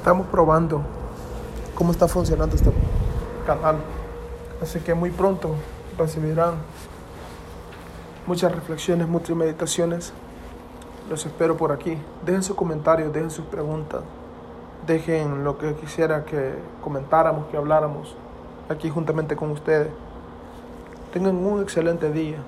estamos probando cómo está funcionando este canal. Así que muy pronto recibirán muchas reflexiones, muchas meditaciones. Los espero por aquí. Dejen sus comentarios, dejen sus preguntas, dejen lo que quisiera que comentáramos, que habláramos aquí juntamente con ustedes. Tengan un excelente día.